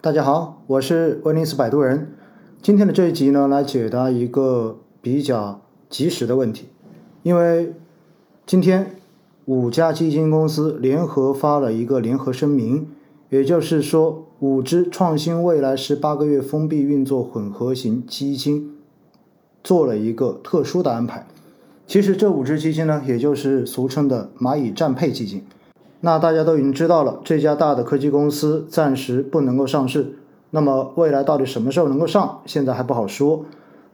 大家好，我是威尼斯摆渡人。今天的这一集呢，来解答一个比较及时的问题。因为今天五家基金公司联合发了一个联合声明，也就是说，五只创新未来十八个月封闭运作混合型基金做了一个特殊的安排。其实这五只基金呢，也就是俗称的蚂蚁战配基金。那大家都已经知道了，这家大的科技公司暂时不能够上市。那么未来到底什么时候能够上，现在还不好说。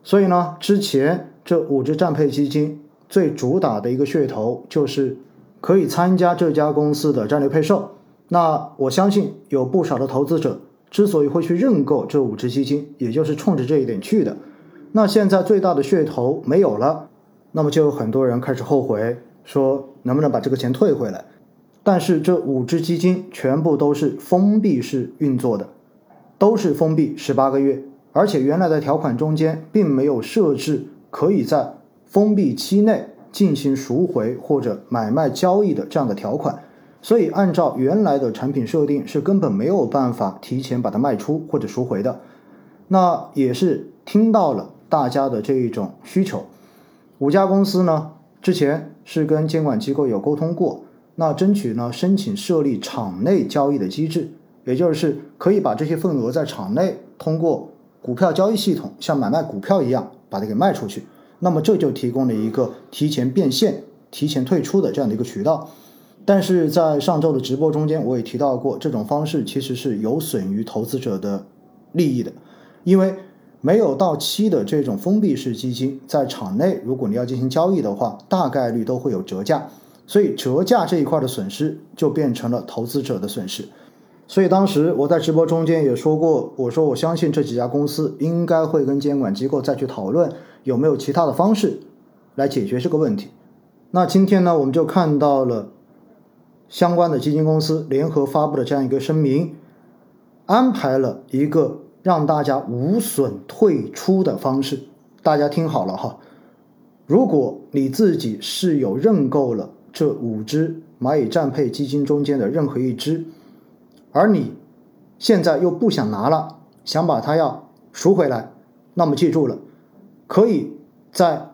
所以呢，之前这五只战配基金最主打的一个噱头就是可以参加这家公司的战略配售。那我相信有不少的投资者之所以会去认购这五只基金，也就是冲着这一点去的。那现在最大的噱头没有了，那么就有很多人开始后悔，说能不能把这个钱退回来。但是这五只基金全部都是封闭式运作的，都是封闭十八个月，而且原来的条款中间并没有设置可以在封闭期内进行赎回或者买卖交易的这样的条款，所以按照原来的产品设定是根本没有办法提前把它卖出或者赎回的。那也是听到了大家的这一种需求，五家公司呢之前是跟监管机构有沟通过。那争取呢，申请设立场内交易的机制，也就是可以把这些份额在场内通过股票交易系统，像买卖股票一样把它给卖出去。那么这就提供了一个提前变现、提前退出的这样的一个渠道。但是在上周的直播中间，我也提到过，这种方式其实是有损于投资者的利益的，因为没有到期的这种封闭式基金，在场内如果你要进行交易的话，大概率都会有折价。所以折价这一块的损失就变成了投资者的损失。所以当时我在直播中间也说过，我说我相信这几家公司应该会跟监管机构再去讨论有没有其他的方式来解决这个问题。那今天呢，我们就看到了相关的基金公司联合发布的这样一个声明，安排了一个让大家无损退出的方式。大家听好了哈，如果你自己是有认购了。这五只蚂蚁战配基金中间的任何一只，而你现在又不想拿了，想把它要赎回来，那么记住了，可以在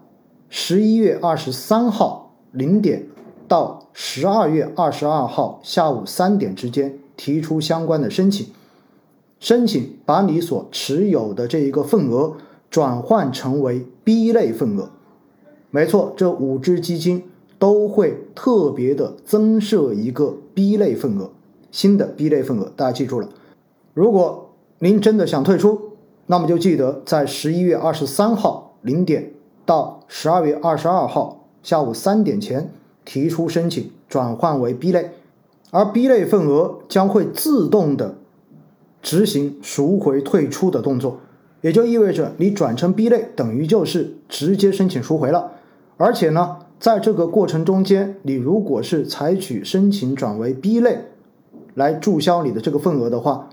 十一月二十三号零点到十二月二十二号下午三点之间提出相关的申请，申请把你所持有的这一个份额转换成为 B 类份额。没错，这五只基金。都会特别的增设一个 B 类份额，新的 B 类份额，大家记住了。如果您真的想退出，那么就记得在十一月二十三号零点到十二月二十二号下午三点前提出申请转换为 B 类，而 B 类份额将会自动的执行赎回退出的动作，也就意味着你转成 B 类等于就是直接申请赎回了，而且呢。在这个过程中间，你如果是采取申请转为 B 类来注销你的这个份额的话，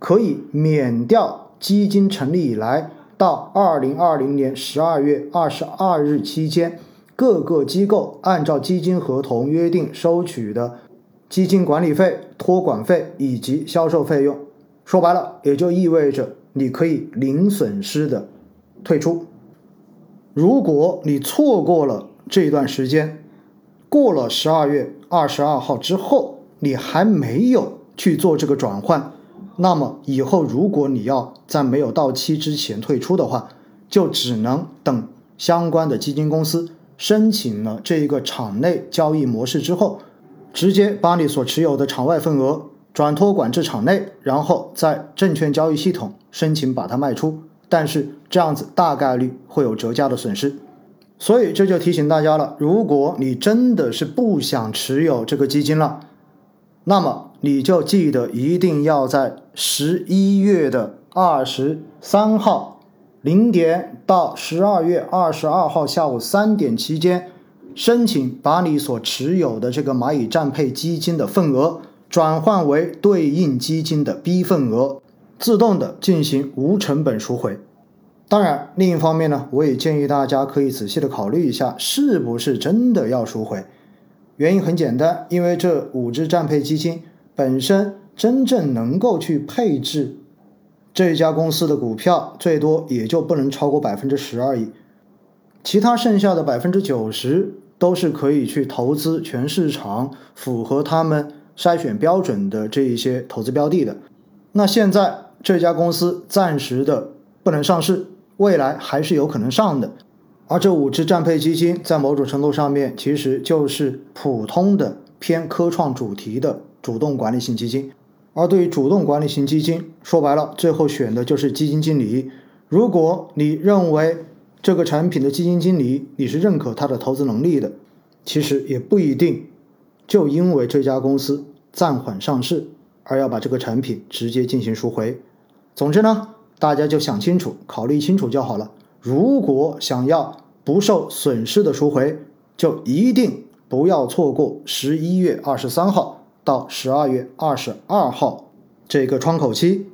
可以免掉基金成立以来到二零二零年十二月二十二日期间各个机构按照基金合同约定收取的基金管理费、托管费以及销售费用。说白了，也就意味着你可以零损失的退出。如果你错过了，这一段时间过了十二月二十二号之后，你还没有去做这个转换，那么以后如果你要在没有到期之前退出的话，就只能等相关的基金公司申请了这一个场内交易模式之后，直接把你所持有的场外份额转托管至场内，然后在证券交易系统申请把它卖出，但是这样子大概率会有折价的损失。所以这就提醒大家了，如果你真的是不想持有这个基金了，那么你就记得一定要在十一月的二十三号零点到十二月二十二号下午三点期间，申请把你所持有的这个蚂蚁战配基金的份额转换为对应基金的 B 份额，自动的进行无成本赎回。当然，另一方面呢，我也建议大家可以仔细的考虑一下，是不是真的要赎回。原因很简单，因为这五只战配基金本身真正能够去配置这家公司的股票，最多也就不能超过百分之十而已。其他剩下的百分之九十都是可以去投资全市场符合他们筛选标准的这一些投资标的的。那现在这家公司暂时的不能上市，未来还是有可能上的。而这五只战配基金在某种程度上面其实就是普通的偏科创主题的主动管理型基金。而对于主动管理型基金，说白了，最后选的就是基金经理。如果你认为，这个产品的基金经理，你是认可他的投资能力的，其实也不一定，就因为这家公司暂缓上市而要把这个产品直接进行赎回。总之呢，大家就想清楚、考虑清楚就好了。如果想要不受损失的赎回，就一定不要错过十一月二十三号到十二月二十二号这个窗口期。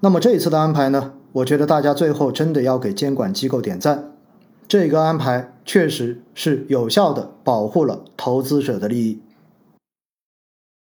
那么这一次的安排呢？我觉得大家最后真的要给监管机构点赞，这个安排确实是有效的保护了投资者的利益。